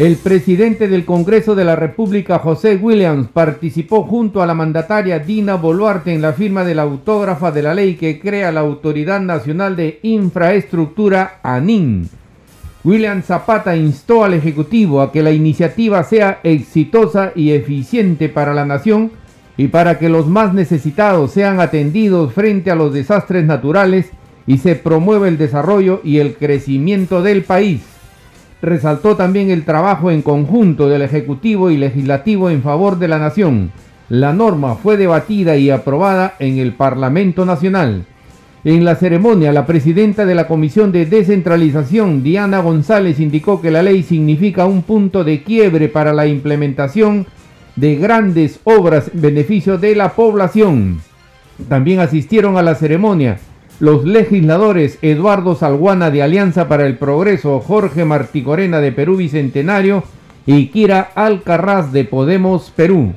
El presidente del Congreso de la República, José Williams, participó junto a la mandataria Dina Boluarte en la firma de la autógrafa de la ley que crea la Autoridad Nacional de Infraestructura, ANIN. William Zapata instó al Ejecutivo a que la iniciativa sea exitosa y eficiente para la nación y para que los más necesitados sean atendidos frente a los desastres naturales y se promueva el desarrollo y el crecimiento del país resaltó también el trabajo en conjunto del Ejecutivo y Legislativo en favor de la nación. La norma fue debatida y aprobada en el Parlamento Nacional. En la ceremonia, la presidenta de la Comisión de Descentralización, Diana González, indicó que la ley significa un punto de quiebre para la implementación de grandes obras en beneficio de la población. También asistieron a la ceremonia los legisladores Eduardo Salguana de Alianza para el Progreso, Jorge Marticorena de Perú Bicentenario y Kira Alcarraz de Podemos Perú.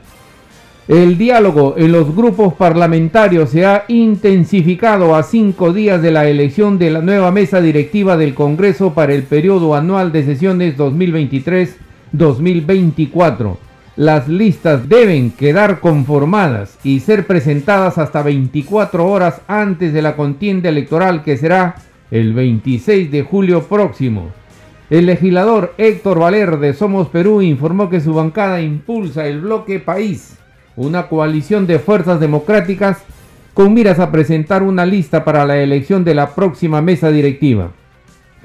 El diálogo en los grupos parlamentarios se ha intensificado a cinco días de la elección de la nueva mesa directiva del Congreso para el periodo anual de sesiones 2023-2024 las listas deben quedar conformadas y ser presentadas hasta 24 horas antes de la contienda electoral que será el 26 de julio próximo. El legislador Héctor Valer de Somos Perú informó que su bancada impulsa el bloque País, una coalición de fuerzas democráticas con miras a presentar una lista para la elección de la próxima mesa directiva.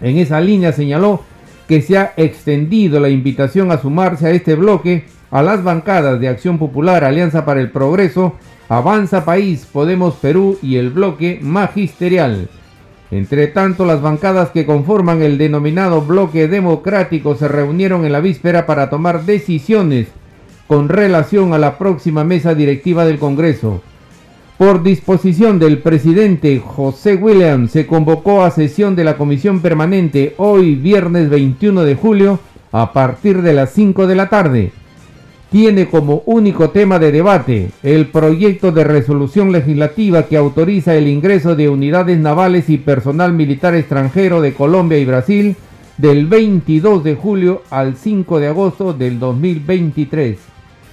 En esa línea señaló que se ha extendido la invitación a sumarse a este bloque a las bancadas de Acción Popular, Alianza para el Progreso, Avanza País, Podemos Perú y el bloque magisterial. Entre tanto, las bancadas que conforman el denominado bloque democrático se reunieron en la víspera para tomar decisiones con relación a la próxima mesa directiva del Congreso. Por disposición del presidente José Williams se convocó a sesión de la Comisión Permanente hoy viernes 21 de julio a partir de las 5 de la tarde tiene como único tema de debate el proyecto de resolución legislativa que autoriza el ingreso de unidades navales y personal militar extranjero de Colombia y Brasil del 22 de julio al 5 de agosto del 2023.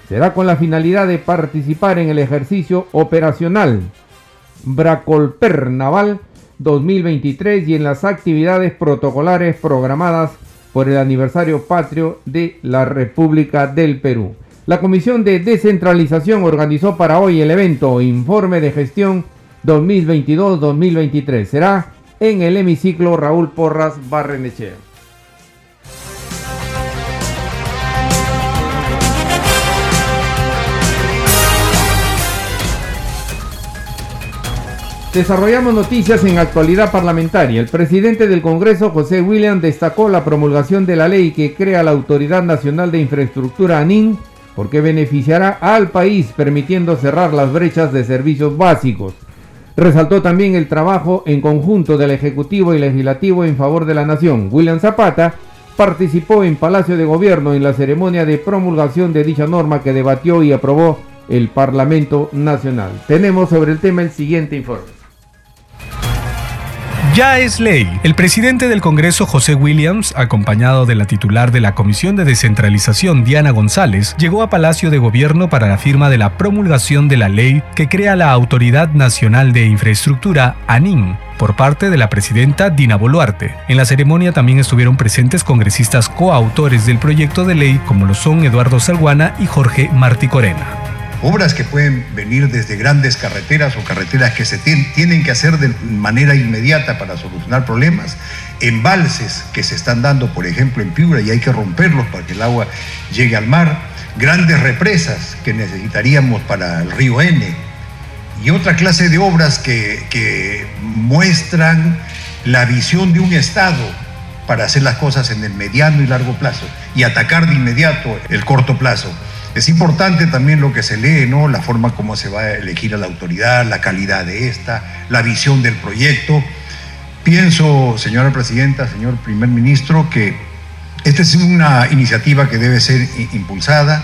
Será con la finalidad de participar en el ejercicio operacional Bracolper Naval 2023 y en las actividades protocolares programadas por el aniversario patrio de la República del Perú. La Comisión de Descentralización organizó para hoy el evento Informe de Gestión 2022-2023. Será en el hemiciclo Raúl Porras Barrenechea. Desarrollamos noticias en actualidad parlamentaria. El presidente del Congreso, José William, destacó la promulgación de la ley que crea la Autoridad Nacional de Infraestructura ANIN porque beneficiará al país permitiendo cerrar las brechas de servicios básicos. Resaltó también el trabajo en conjunto del Ejecutivo y Legislativo en favor de la nación. William Zapata participó en Palacio de Gobierno en la ceremonia de promulgación de dicha norma que debatió y aprobó el Parlamento Nacional. Tenemos sobre el tema el siguiente informe. Ya es ley. El presidente del Congreso, José Williams, acompañado de la titular de la Comisión de Descentralización, Diana González, llegó a Palacio de Gobierno para la firma de la promulgación de la ley que crea la Autoridad Nacional de Infraestructura, ANIN, por parte de la presidenta Dina Boluarte. En la ceremonia también estuvieron presentes congresistas coautores del proyecto de ley como lo son Eduardo Salguana y Jorge Martí Corena obras que pueden venir desde grandes carreteras o carreteras que se tienen que hacer de manera inmediata para solucionar problemas, embalses que se están dando, por ejemplo, en Piura y hay que romperlos para que el agua llegue al mar, grandes represas que necesitaríamos para el río N y otra clase de obras que, que muestran la visión de un Estado para hacer las cosas en el mediano y largo plazo y atacar de inmediato el corto plazo. Es importante también lo que se lee, ¿no? La forma como se va a elegir a la autoridad, la calidad de esta, la visión del proyecto. Pienso, señora presidenta, señor primer ministro, que esta es una iniciativa que debe ser impulsada,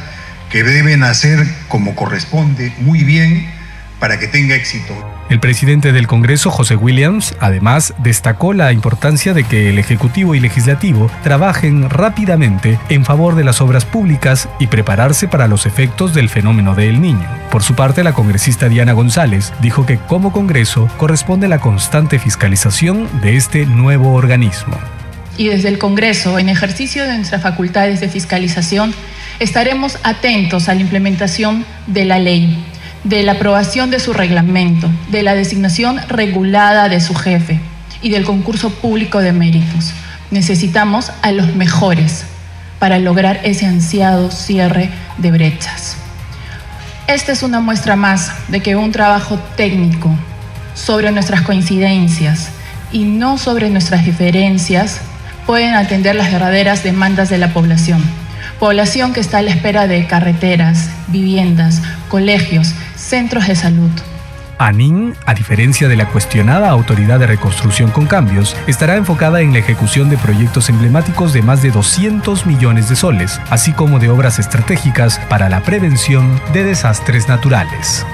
que debe nacer como corresponde, muy bien, para que tenga éxito. El presidente del Congreso, José Williams, además destacó la importancia de que el Ejecutivo y Legislativo trabajen rápidamente en favor de las obras públicas y prepararse para los efectos del fenómeno del niño. Por su parte, la congresista Diana González dijo que como Congreso corresponde la constante fiscalización de este nuevo organismo. Y desde el Congreso, en ejercicio de nuestras facultades de fiscalización, estaremos atentos a la implementación de la ley de la aprobación de su reglamento, de la designación regulada de su jefe y del concurso público de méritos. Necesitamos a los mejores para lograr ese ansiado cierre de brechas. Esta es una muestra más de que un trabajo técnico sobre nuestras coincidencias y no sobre nuestras diferencias pueden atender las verdaderas demandas de la población. Población que está a la espera de carreteras, viviendas, colegios, centros de salud. ANIN, a diferencia de la cuestionada Autoridad de Reconstrucción con Cambios, estará enfocada en la ejecución de proyectos emblemáticos de más de 200 millones de soles, así como de obras estratégicas para la prevención de desastres naturales.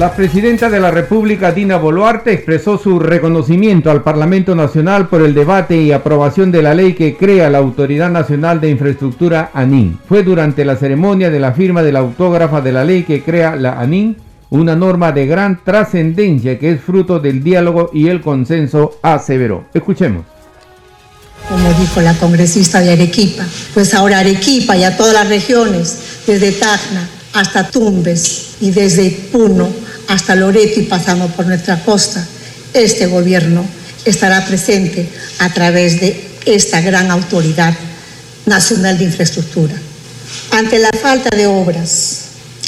La presidenta de la República, Dina Boluarte, expresó su reconocimiento al Parlamento Nacional por el debate y aprobación de la ley que crea la Autoridad Nacional de Infraestructura ANIN. Fue durante la ceremonia de la firma de la autógrafa de la ley que crea la ANIN, una norma de gran trascendencia que es fruto del diálogo y el consenso, aseveró. Escuchemos como dijo la congresista de Arequipa, pues ahora Arequipa y a todas las regiones, desde Tacna hasta Tumbes y desde Puno hasta Loreto y pasando por nuestra costa, este gobierno estará presente a través de esta gran autoridad nacional de infraestructura. Ante la falta de obras,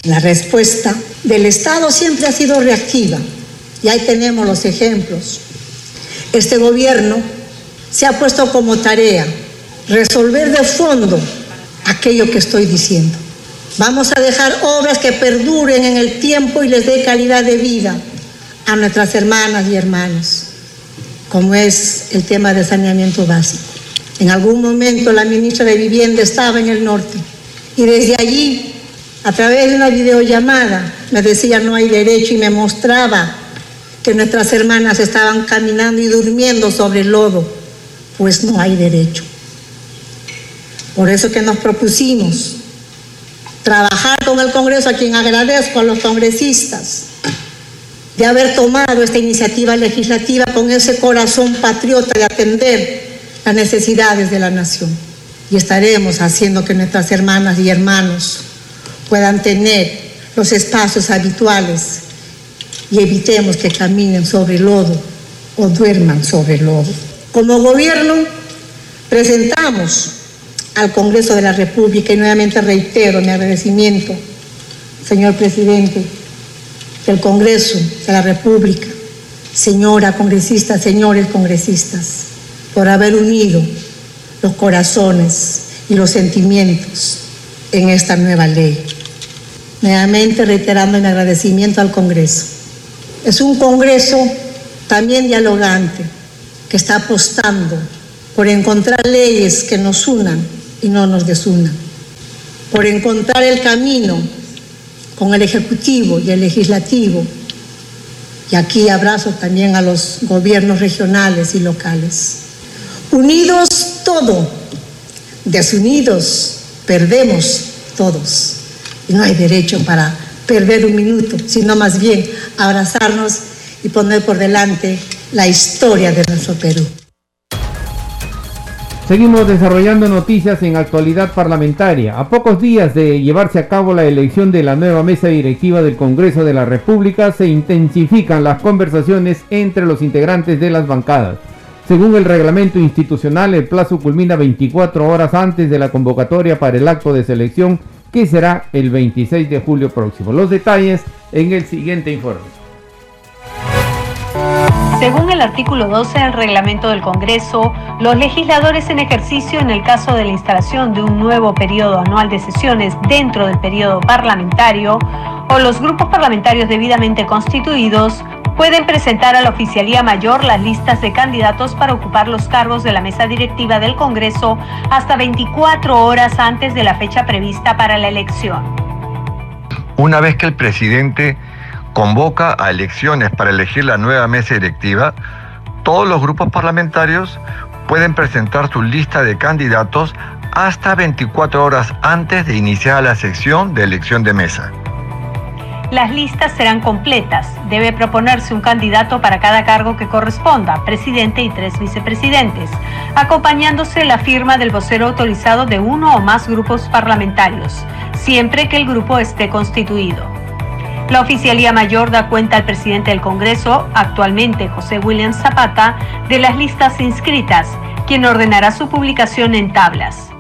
la respuesta del Estado siempre ha sido reactiva y ahí tenemos los ejemplos. Este gobierno se ha puesto como tarea resolver de fondo aquello que estoy diciendo. Vamos a dejar obras que perduren en el tiempo y les dé calidad de vida a nuestras hermanas y hermanos, como es el tema de saneamiento básico. En algún momento la ministra de Vivienda estaba en el norte y desde allí, a través de una videollamada, me decía no hay derecho y me mostraba que nuestras hermanas estaban caminando y durmiendo sobre el lodo, pues no hay derecho. Por eso que nos propusimos trabajar con el Congreso, a quien agradezco a los congresistas de haber tomado esta iniciativa legislativa con ese corazón patriota de atender las necesidades de la nación. Y estaremos haciendo que nuestras hermanas y hermanos puedan tener los espacios habituales y evitemos que caminen sobre lodo o duerman sobre lodo. Como gobierno presentamos al Congreso de la República y nuevamente reitero mi agradecimiento, señor presidente del Congreso de la República, señora congresista, señores congresistas, por haber unido los corazones y los sentimientos en esta nueva ley. Nuevamente reiterando mi agradecimiento al Congreso. Es un Congreso también dialogante que está apostando por encontrar leyes que nos unan y no nos desunan, por encontrar el camino con el Ejecutivo y el Legislativo. Y aquí abrazo también a los gobiernos regionales y locales. Unidos todo, desunidos perdemos todos. Y no hay derecho para perder un minuto, sino más bien abrazarnos y poner por delante la historia de nuestro Perú. Seguimos desarrollando noticias en actualidad parlamentaria. A pocos días de llevarse a cabo la elección de la nueva mesa directiva del Congreso de la República, se intensifican las conversaciones entre los integrantes de las bancadas. Según el reglamento institucional, el plazo culmina 24 horas antes de la convocatoria para el acto de selección, que será el 26 de julio próximo. Los detalles en el siguiente informe. Según el artículo 12 del reglamento del Congreso, los legisladores en ejercicio en el caso de la instalación de un nuevo periodo anual de sesiones dentro del periodo parlamentario o los grupos parlamentarios debidamente constituidos pueden presentar a la Oficialía Mayor las listas de candidatos para ocupar los cargos de la mesa directiva del Congreso hasta 24 horas antes de la fecha prevista para la elección. Una vez que el presidente convoca a elecciones para elegir la nueva mesa directiva, todos los grupos parlamentarios pueden presentar su lista de candidatos hasta 24 horas antes de iniciar la sección de elección de mesa. Las listas serán completas. Debe proponerse un candidato para cada cargo que corresponda, presidente y tres vicepresidentes, acompañándose la firma del vocero autorizado de uno o más grupos parlamentarios, siempre que el grupo esté constituido. La Oficialía Mayor da cuenta al presidente del Congreso, actualmente José William Zapata, de las listas inscritas, quien ordenará su publicación en tablas.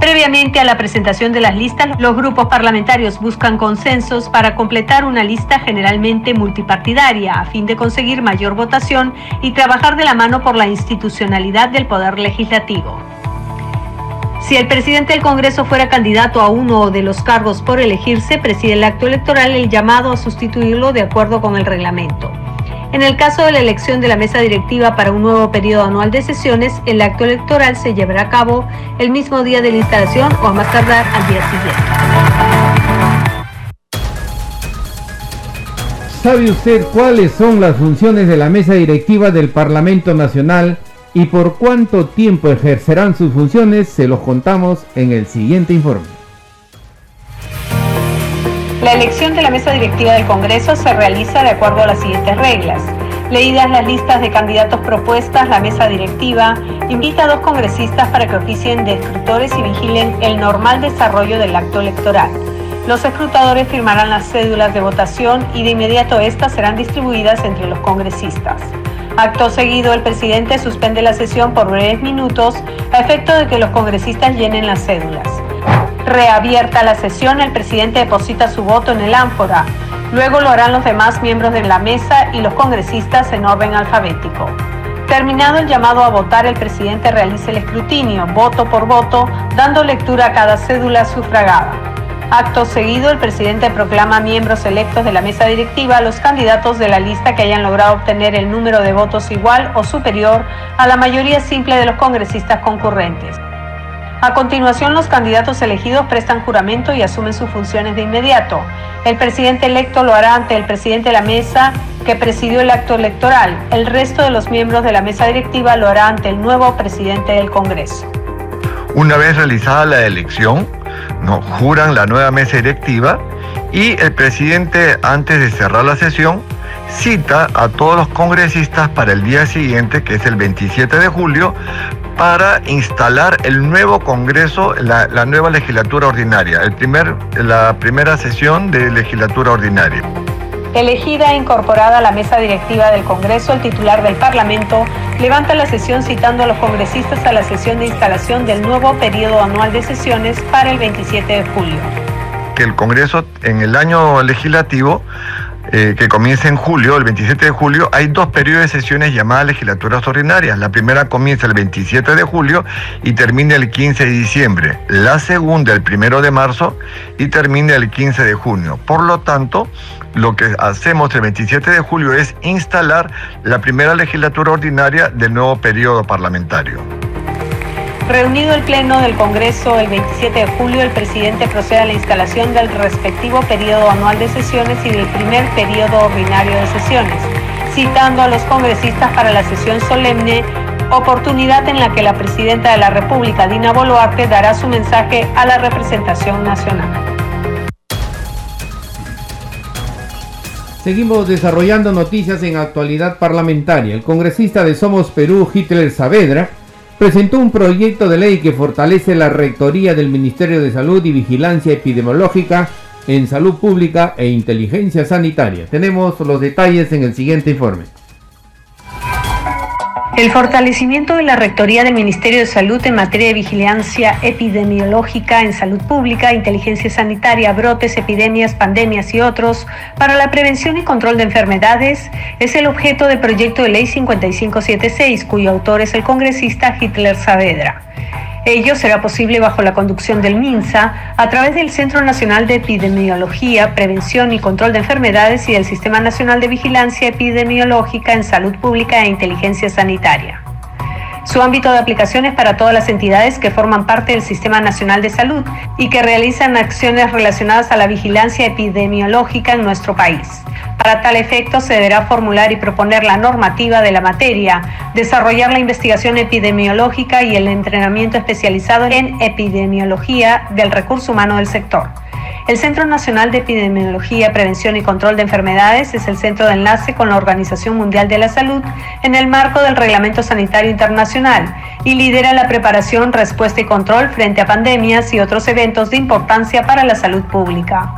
Previamente a la presentación de las listas, los grupos parlamentarios buscan consensos para completar una lista generalmente multipartidaria a fin de conseguir mayor votación y trabajar de la mano por la institucionalidad del Poder Legislativo. Si el presidente del Congreso fuera candidato a uno de los cargos por elegirse, preside el acto electoral el llamado a sustituirlo de acuerdo con el reglamento. En el caso de la elección de la mesa directiva para un nuevo periodo anual de sesiones, el acto electoral se llevará a cabo el mismo día de la instalación o a más tardar al día siguiente. ¿Sabe usted cuáles son las funciones de la mesa directiva del Parlamento Nacional y por cuánto tiempo ejercerán sus funciones, se los contamos en el siguiente informe. La elección de la mesa directiva del Congreso se realiza de acuerdo a las siguientes reglas. Leídas las listas de candidatos propuestas, la mesa directiva invita a dos congresistas para que oficien de escrutores y vigilen el normal desarrollo del acto electoral. Los escrutadores firmarán las cédulas de votación y de inmediato estas serán distribuidas entre los congresistas. Acto seguido, el presidente suspende la sesión por breves minutos a efecto de que los congresistas llenen las cédulas. Reabierta la sesión, el presidente deposita su voto en el ánfora. Luego lo harán los demás miembros de la mesa y los congresistas en orden alfabético. Terminado el llamado a votar, el presidente realiza el escrutinio, voto por voto, dando lectura a cada cédula sufragada. Acto seguido, el presidente proclama miembros electos de la mesa directiva a los candidatos de la lista que hayan logrado obtener el número de votos igual o superior a la mayoría simple de los congresistas concurrentes. A continuación, los candidatos elegidos prestan juramento y asumen sus funciones de inmediato. El presidente electo lo hará ante el presidente de la mesa que presidió el acto electoral. El resto de los miembros de la mesa directiva lo hará ante el nuevo presidente del Congreso. Una vez realizada la elección, no, juran la nueva mesa directiva y el presidente, antes de cerrar la sesión, cita a todos los congresistas para el día siguiente, que es el 27 de julio, para instalar el nuevo Congreso, la, la nueva legislatura ordinaria, el primer, la primera sesión de legislatura ordinaria. Elegida e incorporada a la mesa directiva del Congreso, el titular del Parlamento levanta la sesión citando a los congresistas a la sesión de instalación del nuevo periodo anual de sesiones para el 27 de julio. Que el Congreso en el año legislativo eh, que comienza en julio, el 27 de julio, hay dos periodos de sesiones llamadas legislaturas ordinarias. La primera comienza el 27 de julio y termina el 15 de diciembre. La segunda el 1 de marzo y termina el 15 de junio. Por lo tanto, lo que hacemos el 27 de julio es instalar la primera legislatura ordinaria del nuevo periodo parlamentario. Reunido el Pleno del Congreso el 27 de julio, el presidente procede a la instalación del respectivo periodo anual de sesiones y del primer periodo ordinario de sesiones, citando a los congresistas para la sesión solemne, oportunidad en la que la presidenta de la República, Dina Boluarte, dará su mensaje a la representación nacional. Seguimos desarrollando noticias en actualidad parlamentaria. El congresista de Somos Perú, Hitler Saavedra, presentó un proyecto de ley que fortalece la rectoría del Ministerio de Salud y Vigilancia Epidemiológica en Salud Pública e Inteligencia Sanitaria. Tenemos los detalles en el siguiente informe. El fortalecimiento de la Rectoría del Ministerio de Salud en materia de vigilancia epidemiológica en salud pública, inteligencia sanitaria, brotes, epidemias, pandemias y otros para la prevención y control de enfermedades es el objeto del proyecto de ley 5576, cuyo autor es el congresista Hitler Saavedra. Ello será posible bajo la conducción del MINSA a través del Centro Nacional de Epidemiología, Prevención y Control de Enfermedades y del Sistema Nacional de Vigilancia Epidemiológica en Salud Pública e Inteligencia Sanitaria. Su ámbito de aplicación es para todas las entidades que forman parte del Sistema Nacional de Salud y que realizan acciones relacionadas a la vigilancia epidemiológica en nuestro país. Para tal efecto, se deberá formular y proponer la normativa de la materia, desarrollar la investigación epidemiológica y el entrenamiento especializado en epidemiología del recurso humano del sector. El Centro Nacional de Epidemiología, Prevención y Control de Enfermedades es el centro de enlace con la Organización Mundial de la Salud en el marco del Reglamento Sanitario Internacional y lidera la preparación, respuesta y control frente a pandemias y otros eventos de importancia para la salud pública.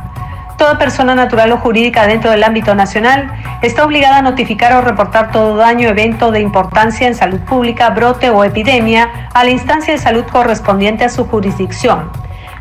Toda persona natural o jurídica dentro del ámbito nacional está obligada a notificar o reportar todo daño evento de importancia en salud pública, brote o epidemia a la instancia de salud correspondiente a su jurisdicción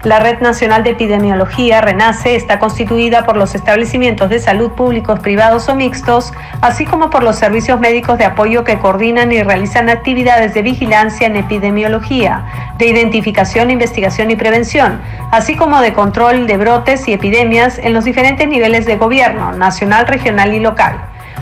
la Red Nacional de Epidemiología, RENACE, está constituida por los establecimientos de salud públicos, privados o mixtos, así como por los servicios médicos de apoyo que coordinan y realizan actividades de vigilancia en epidemiología, de identificación, investigación y prevención, así como de control de brotes y epidemias en los diferentes niveles de gobierno, nacional, regional y local.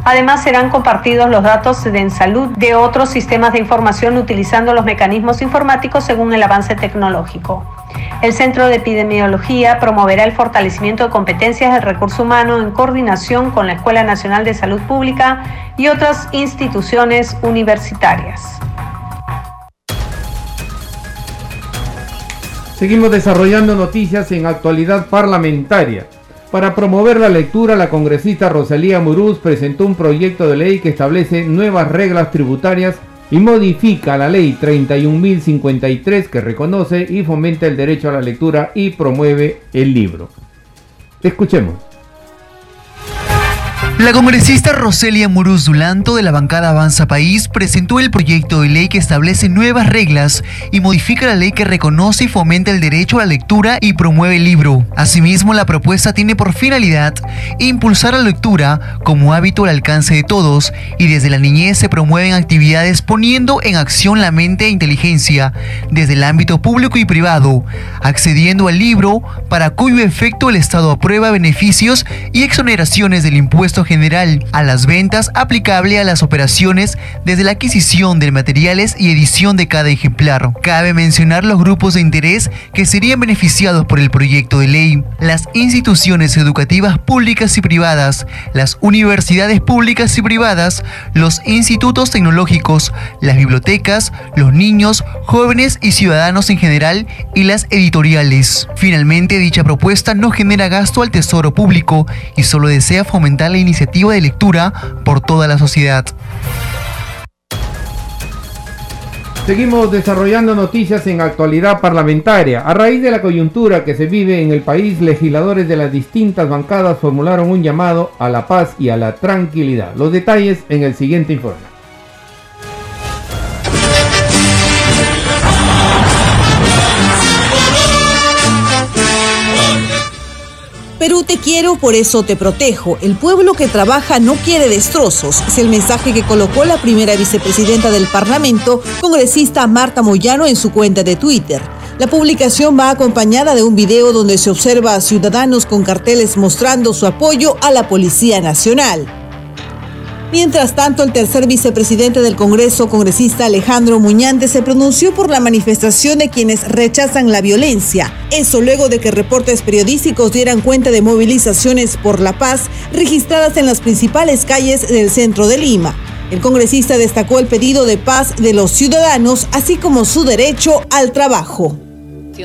Además, serán compartidos los datos de salud de otros sistemas de información utilizando los mecanismos informáticos según el avance tecnológico. El Centro de Epidemiología promoverá el fortalecimiento de competencias del recurso humano en coordinación con la Escuela Nacional de Salud Pública y otras instituciones universitarias. Seguimos desarrollando noticias en actualidad parlamentaria. Para promover la lectura, la congresista Rosalía Muruz presentó un proyecto de ley que establece nuevas reglas tributarias y modifica la ley 31.053 que reconoce y fomenta el derecho a la lectura y promueve el libro. Escuchemos. La congresista Roselia Muruz Dulanto de la bancada Avanza País presentó el proyecto de ley que establece nuevas reglas y modifica la ley que reconoce y fomenta el derecho a la lectura y promueve el libro. Asimismo, la propuesta tiene por finalidad impulsar la lectura como hábito al alcance de todos y desde la niñez se promueven actividades poniendo en acción la mente e inteligencia desde el ámbito público y privado, accediendo al libro para cuyo efecto el Estado aprueba beneficios y exoneraciones del impuesto general a las ventas aplicable a las operaciones desde la adquisición de materiales y edición de cada ejemplar. Cabe mencionar los grupos de interés que serían beneficiados por el proyecto de ley, las instituciones educativas públicas y privadas, las universidades públicas y privadas, los institutos tecnológicos, las bibliotecas, los niños, jóvenes y ciudadanos en general y las editoriales. Finalmente, dicha propuesta no genera gasto al tesoro público y solo desea fomentar la iniciativa iniciativa de lectura por toda la sociedad. Seguimos desarrollando noticias en actualidad parlamentaria. A raíz de la coyuntura que se vive en el país, legisladores de las distintas bancadas formularon un llamado a la paz y a la tranquilidad. Los detalles en el siguiente informe. Perú te quiero, por eso te protejo. El pueblo que trabaja no quiere destrozos. Es el mensaje que colocó la primera vicepresidenta del Parlamento, congresista Marta Moyano, en su cuenta de Twitter. La publicación va acompañada de un video donde se observa a ciudadanos con carteles mostrando su apoyo a la Policía Nacional. Mientras tanto, el tercer vicepresidente del Congreso, congresista Alejandro Muñante, se pronunció por la manifestación de quienes rechazan la violencia. Eso luego de que reportes periodísticos dieran cuenta de movilizaciones por la paz registradas en las principales calles del centro de Lima. El congresista destacó el pedido de paz de los ciudadanos, así como su derecho al trabajo.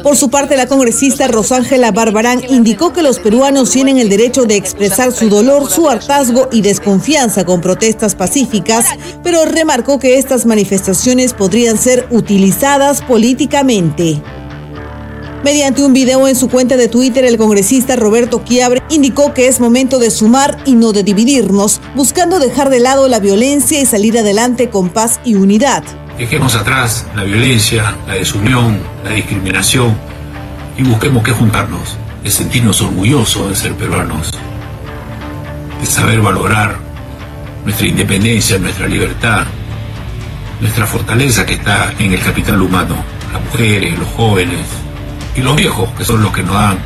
Por su parte, la congresista Rosángela Barbarán indicó que los peruanos tienen el derecho de expresar su dolor, su hartazgo y desconfianza con protestas pacíficas, pero remarcó que estas manifestaciones podrían ser utilizadas políticamente. Mediante un video en su cuenta de Twitter, el congresista Roberto Quiabre indicó que es momento de sumar y no de dividirnos, buscando dejar de lado la violencia y salir adelante con paz y unidad. Dejemos atrás la violencia, la desunión, la discriminación y busquemos que juntarnos, de sentirnos orgullosos de ser peruanos, de saber valorar nuestra independencia, nuestra libertad, nuestra fortaleza que está en el capital humano, las mujeres, los jóvenes, y los viejos, que son los que nos dan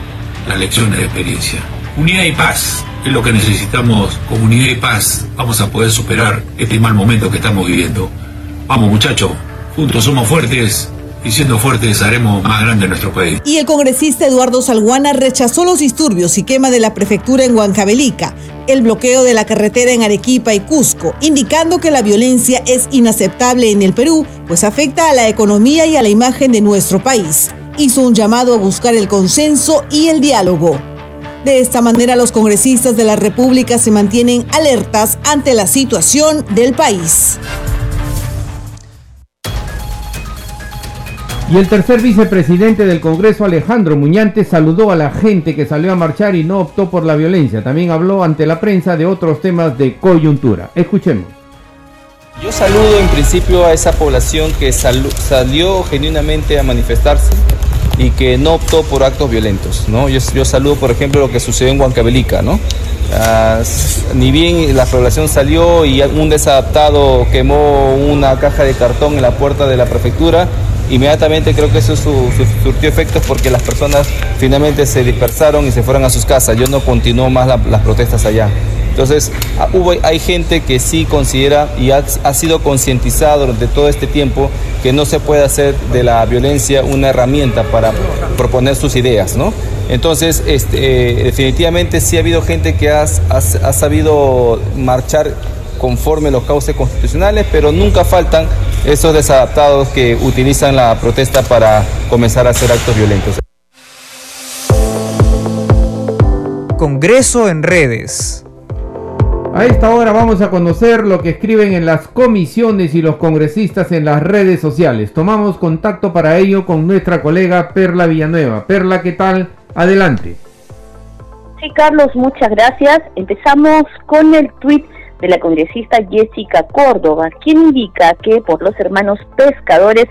las lecciones de experiencia. Unidad y paz es lo que necesitamos. Con unidad y paz vamos a poder superar este mal momento que estamos viviendo. Vamos muchachos, juntos somos fuertes y siendo fuertes haremos más grande nuestro país. Y el congresista Eduardo Salguana rechazó los disturbios y quema de la prefectura en Huancavelica, el bloqueo de la carretera en Arequipa y Cusco, indicando que la violencia es inaceptable en el Perú, pues afecta a la economía y a la imagen de nuestro país hizo un llamado a buscar el consenso y el diálogo. De esta manera los congresistas de la República se mantienen alertas ante la situación del país. Y el tercer vicepresidente del Congreso, Alejandro Muñante, saludó a la gente que salió a marchar y no optó por la violencia. También habló ante la prensa de otros temas de coyuntura. Escuchemos. Yo saludo en principio a esa población que salió genuinamente a manifestarse y que no optó por actos violentos. ¿no? Yo, saludo, por ejemplo, lo que sucedió en Huancavelica. ¿no? Ni bien la población salió y un desadaptado quemó una caja de cartón en la puerta de la prefectura, inmediatamente creo que eso surtió efectos porque las personas finalmente se dispersaron y se fueron a sus casas. Yo no continuó más las protestas allá. Entonces, hubo, hay gente que sí considera y ha, sido concientizado durante todo este tiempo que no se puede hacer de la violencia una herramienta para proponer sus ideas, ¿no? Entonces, este, eh, definitivamente sí ha habido gente que ha, ha, sabido marchar conforme los cauces constitucionales, pero nunca faltan esos desadaptados que utilizan la protesta para comenzar a hacer actos violentos. Congreso en redes. A esta hora vamos a conocer lo que escriben en las comisiones y los congresistas en las redes sociales. Tomamos contacto para ello con nuestra colega Perla Villanueva. Perla, ¿qué tal? Adelante. Sí, Carlos, muchas gracias. Empezamos con el tuit de la congresista Jessica Córdoba, quien indica que por los hermanos pescadores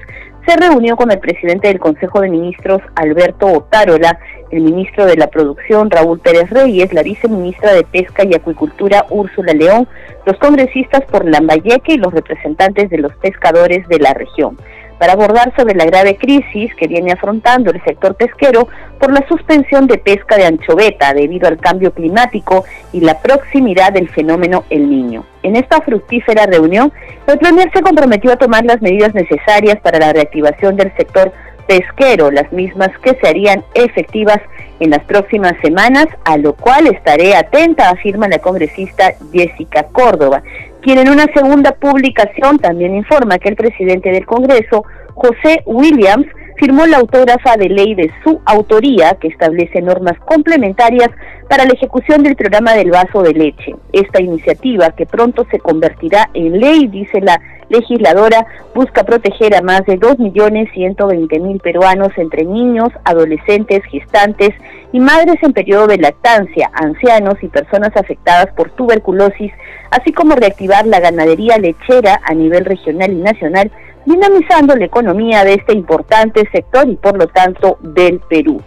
se reunió con el presidente del Consejo de Ministros, Alberto Otárola, el ministro de la Producción, Raúl Pérez Reyes, la viceministra de Pesca y Acuicultura, Úrsula León, los congresistas por Lambayeque y los representantes de los pescadores de la región para abordar sobre la grave crisis que viene afrontando el sector pesquero por la suspensión de pesca de anchoveta debido al cambio climático y la proximidad del fenómeno El Niño. En esta fructífera reunión, el Premier se comprometió a tomar las medidas necesarias para la reactivación del sector pesquero, las mismas que se harían efectivas en las próximas semanas, a lo cual estaré atenta, afirma la congresista Jessica Córdoba, quien en una segunda publicación también informa que el presidente del Congreso, José Williams, firmó la autógrafa de ley de su autoría que establece normas complementarias para la ejecución del programa del vaso de leche. Esta iniciativa, que pronto se convertirá en ley, dice la legisladora, busca proteger a más de 2.120.000 peruanos entre niños, adolescentes, gestantes y madres en periodo de lactancia, ancianos y personas afectadas por tuberculosis, así como reactivar la ganadería lechera a nivel regional y nacional dinamizando la economía de este importante sector y por lo tanto del Perú.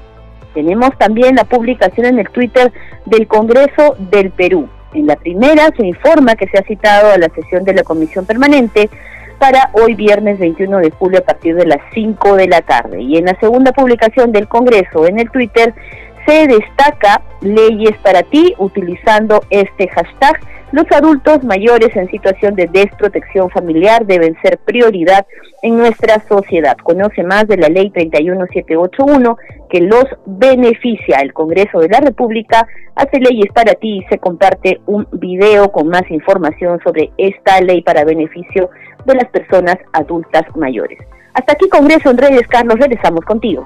Tenemos también la publicación en el Twitter del Congreso del Perú. En la primera se informa que se ha citado a la sesión de la Comisión Permanente para hoy viernes 21 de julio a partir de las 5 de la tarde. Y en la segunda publicación del Congreso en el Twitter se destaca leyes para ti utilizando este hashtag los adultos mayores en situación de desprotección familiar deben ser prioridad en nuestra sociedad. Conoce más de la ley 31781 que los beneficia. El Congreso de la República hace leyes para ti y se comparte un video con más información sobre esta ley para beneficio de las personas adultas mayores. Hasta aquí Congreso en redes, Carlos, regresamos contigo.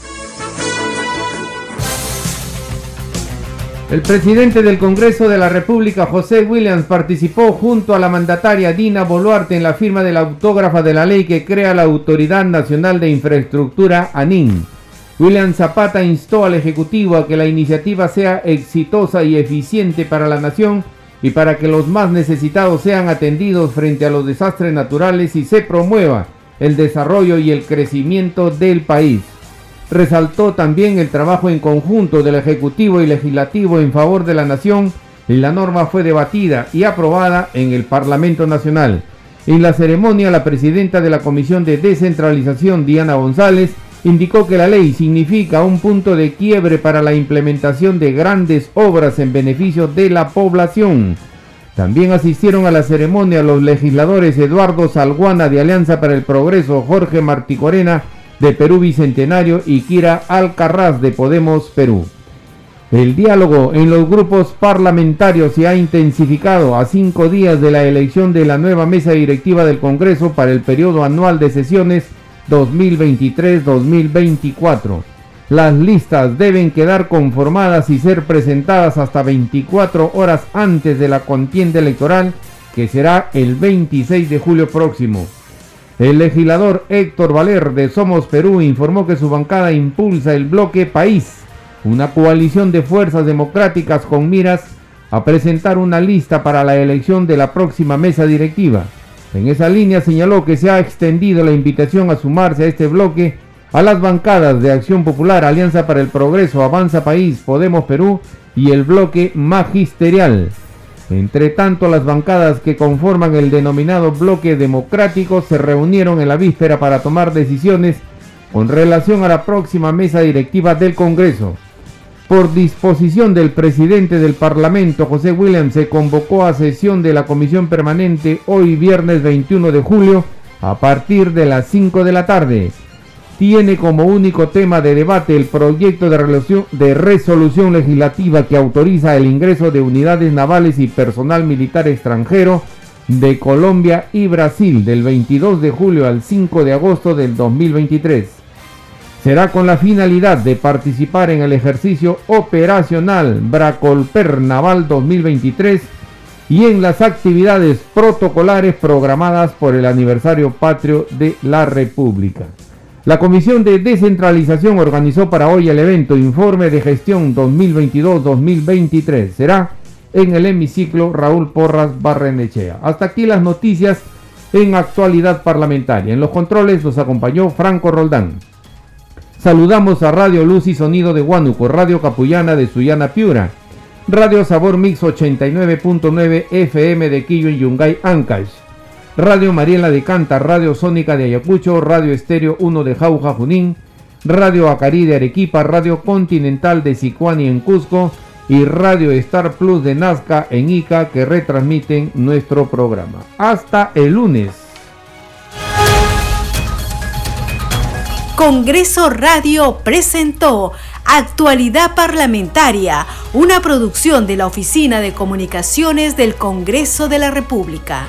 El presidente del Congreso de la República, José Williams, participó junto a la mandataria Dina Boluarte en la firma de la autógrafa de la ley que crea la Autoridad Nacional de Infraestructura, ANIN. William Zapata instó al Ejecutivo a que la iniciativa sea exitosa y eficiente para la nación y para que los más necesitados sean atendidos frente a los desastres naturales y se promueva el desarrollo y el crecimiento del país resaltó también el trabajo en conjunto del Ejecutivo y Legislativo en favor de la nación y la norma fue debatida y aprobada en el Parlamento Nacional. En la ceremonia, la presidenta de la Comisión de Descentralización, Diana González, indicó que la ley significa un punto de quiebre para la implementación de grandes obras en beneficio de la población. También asistieron a la ceremonia los legisladores Eduardo Salguana de Alianza para el Progreso, Jorge Marticorena de Perú Bicentenario y Kira Alcarraz de Podemos Perú. El diálogo en los grupos parlamentarios se ha intensificado a cinco días de la elección de la nueva mesa directiva del Congreso para el periodo anual de sesiones 2023-2024. Las listas deben quedar conformadas y ser presentadas hasta 24 horas antes de la contienda electoral que será el 26 de julio próximo. El legislador Héctor Valer de Somos Perú informó que su bancada impulsa el bloque País, una coalición de fuerzas democráticas con miras a presentar una lista para la elección de la próxima mesa directiva. En esa línea señaló que se ha extendido la invitación a sumarse a este bloque a las bancadas de Acción Popular, Alianza para el Progreso, Avanza País, Podemos Perú y el bloque magisterial. Entre tanto, las bancadas que conforman el denominado bloque democrático se reunieron en la víspera para tomar decisiones con relación a la próxima mesa directiva del Congreso. Por disposición del presidente del Parlamento, José Williams, se convocó a sesión de la Comisión Permanente hoy viernes 21 de julio a partir de las 5 de la tarde tiene como único tema de debate el proyecto de, resolución legislativa que autoriza el ingreso de unidades navales y personal militar extranjero de Colombia y Brasil del 22 de julio al 5 de agosto del 2023. Será con la finalidad de participar en el ejercicio operacional Bracolper Naval 2023 y en las actividades protocolares programadas por el aniversario patrio de la República. La Comisión de Descentralización organizó para hoy el evento Informe de Gestión 2022-2023. Será en el hemiciclo Raúl Porras Barrenechea. Hasta aquí las noticias en actualidad parlamentaria. En los controles los acompañó Franco Roldán. Saludamos a Radio Luz y Sonido de Huánuco, Radio Capullana de Suyana Piura, Radio Sabor Mix 89.9 FM de Quillo en Yungay, Ancash. Radio Mariela de Canta, Radio Sónica de Ayacucho, Radio Estéreo 1 de Jauja Junín, Radio Acari de Arequipa, Radio Continental de Sicuani en Cusco y Radio Star Plus de Nazca en Ica que retransmiten nuestro programa. Hasta el lunes. Congreso Radio presentó Actualidad Parlamentaria, una producción de la Oficina de Comunicaciones del Congreso de la República.